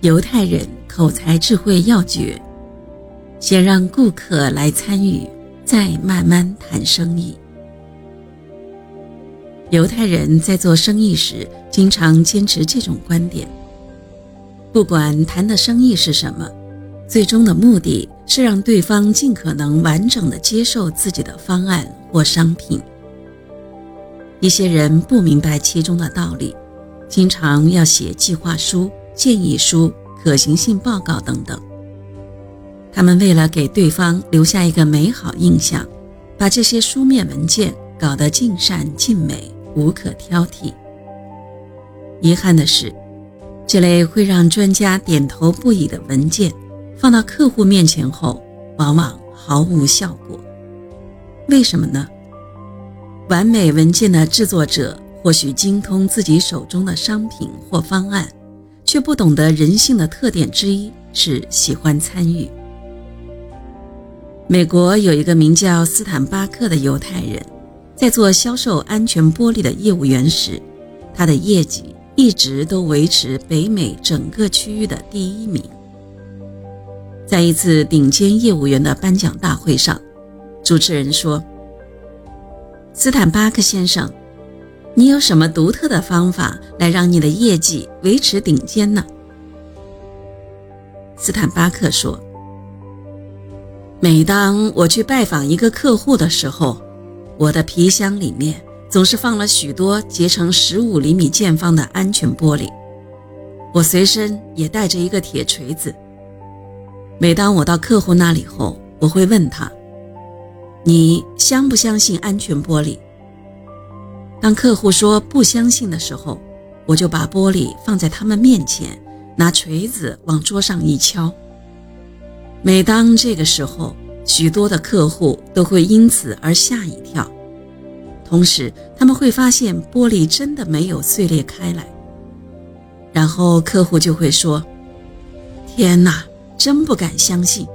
犹太人口才智慧要诀：先让顾客来参与，再慢慢谈生意。犹太人在做生意时，经常坚持这种观点：不管谈的生意是什么，最终的目的是让对方尽可能完整的接受自己的方案或商品。一些人不明白其中的道理，经常要写计划书、建议书、可行性报告等等。他们为了给对方留下一个美好印象，把这些书面文件搞得尽善尽美。无可挑剔。遗憾的是，这类会让专家点头不已的文件，放到客户面前后，往往毫无效果。为什么呢？完美文件的制作者或许精通自己手中的商品或方案，却不懂得人性的特点之一是喜欢参与。美国有一个名叫斯坦巴克的犹太人。在做销售安全玻璃的业务员时，他的业绩一直都维持北美整个区域的第一名。在一次顶尖业务员的颁奖大会上，主持人说：“斯坦巴克先生，你有什么独特的方法来让你的业绩维持顶尖呢？”斯坦巴克说：“每当我去拜访一个客户的时候。”我的皮箱里面总是放了许多结成十五厘米见方的安全玻璃，我随身也带着一个铁锤子。每当我到客户那里后，我会问他：“你相不相信安全玻璃？”当客户说不相信的时候，我就把玻璃放在他们面前，拿锤子往桌上一敲。每当这个时候，许多的客户都会因此而吓一跳，同时他们会发现玻璃真的没有碎裂开来。然后客户就会说：“天哪，真不敢相信。”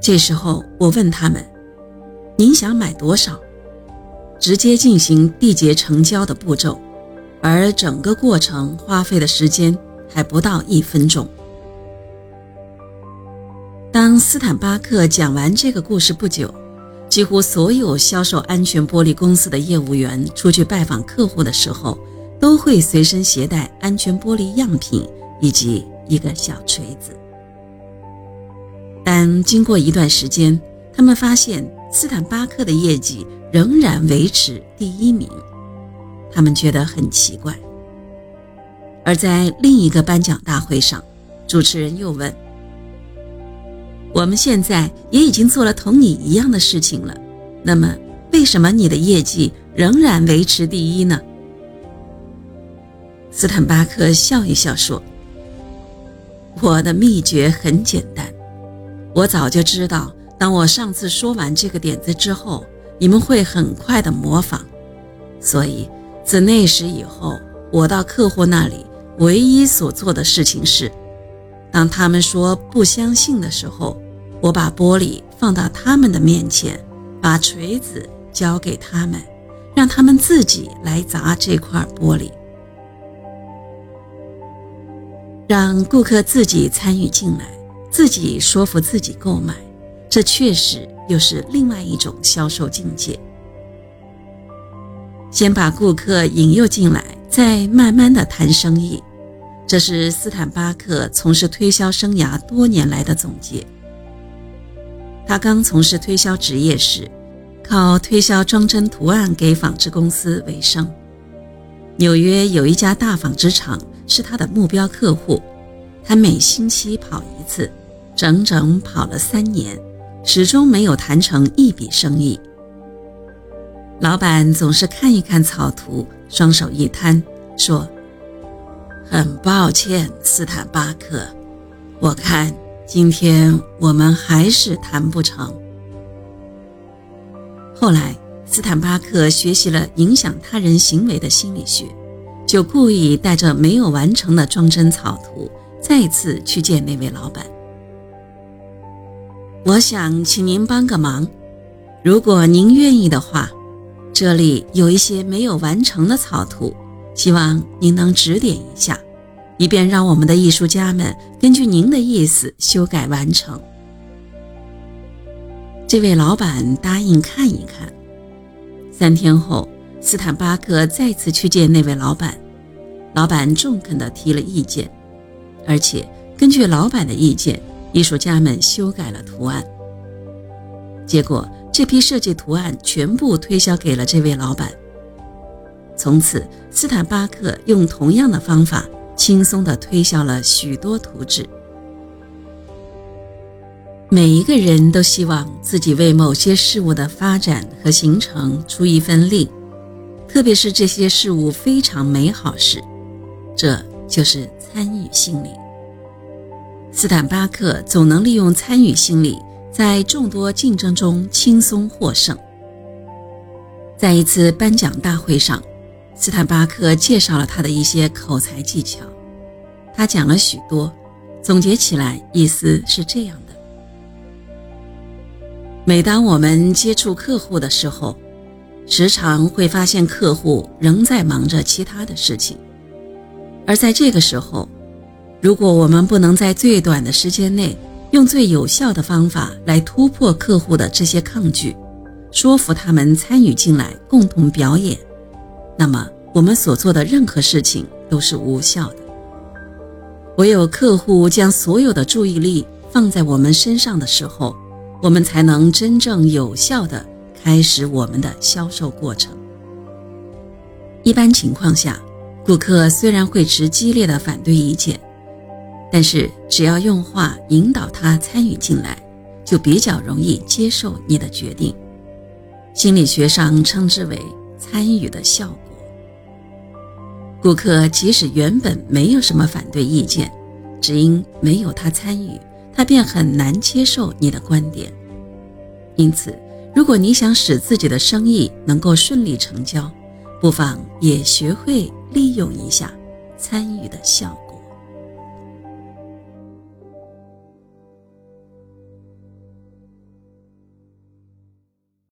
这时候我问他们：“您想买多少？”直接进行缔结成交的步骤，而整个过程花费的时间还不到一分钟。当斯坦巴克讲完这个故事不久，几乎所有销售安全玻璃公司的业务员出去拜访客户的时候，都会随身携带安全玻璃样品以及一个小锤子。但经过一段时间，他们发现斯坦巴克的业绩仍然维持第一名，他们觉得很奇怪。而在另一个颁奖大会上，主持人又问。我们现在也已经做了同你一样的事情了，那么为什么你的业绩仍然维持第一呢？斯坦巴克笑一笑说：“我的秘诀很简单，我早就知道，当我上次说完这个点子之后，你们会很快的模仿，所以自那时以后，我到客户那里唯一所做的事情是。”当他们说不相信的时候，我把玻璃放到他们的面前，把锤子交给他们，让他们自己来砸这块玻璃，让顾客自己参与进来，自己说服自己购买，这确实又是另外一种销售境界。先把顾客引诱进来，再慢慢的谈生意。这是斯坦巴克从事推销生涯多年来的总结。他刚从事推销职业时，靠推销装帧图案给纺织公司为生。纽约有一家大纺织厂是他的目标客户，他每星期跑一次，整整跑了三年，始终没有谈成一笔生意。老板总是看一看草图，双手一摊，说。很抱歉，斯坦巴克，我看今天我们还是谈不成。后来，斯坦巴克学习了影响他人行为的心理学，就故意带着没有完成的装帧草图，再次去见那位老板。我想请您帮个忙，如果您愿意的话，这里有一些没有完成的草图。希望您能指点一下，以便让我们的艺术家们根据您的意思修改完成。这位老板答应看一看。三天后，斯坦巴克再次去见那位老板，老板中肯地提了意见，而且根据老板的意见，艺术家们修改了图案。结果，这批设计图案全部推销给了这位老板。从此，斯坦巴克用同样的方法。轻松地推销了许多图纸。每一个人都希望自己为某些事物的发展和形成出一份力，特别是这些事物非常美好时，这就是参与心理。斯坦巴克总能利用参与心理，在众多竞争中轻松获胜。在一次颁奖大会上。斯坦巴克介绍了他的一些口才技巧，他讲了许多，总结起来意思是这样的：每当我们接触客户的时候，时常会发现客户仍在忙着其他的事情，而在这个时候，如果我们不能在最短的时间内用最有效的方法来突破客户的这些抗拒，说服他们参与进来，共同表演。那么，我们所做的任何事情都是无效的。唯有客户将所有的注意力放在我们身上的时候，我们才能真正有效地开始我们的销售过程。一般情况下，顾客虽然会持激烈的反对意见，但是只要用话引导他参与进来，就比较容易接受你的决定。心理学上称之为参与的效果。顾客即使原本没有什么反对意见，只因没有他参与，他便很难接受你的观点。因此，如果你想使自己的生意能够顺利成交，不妨也学会利用一下参与的效果。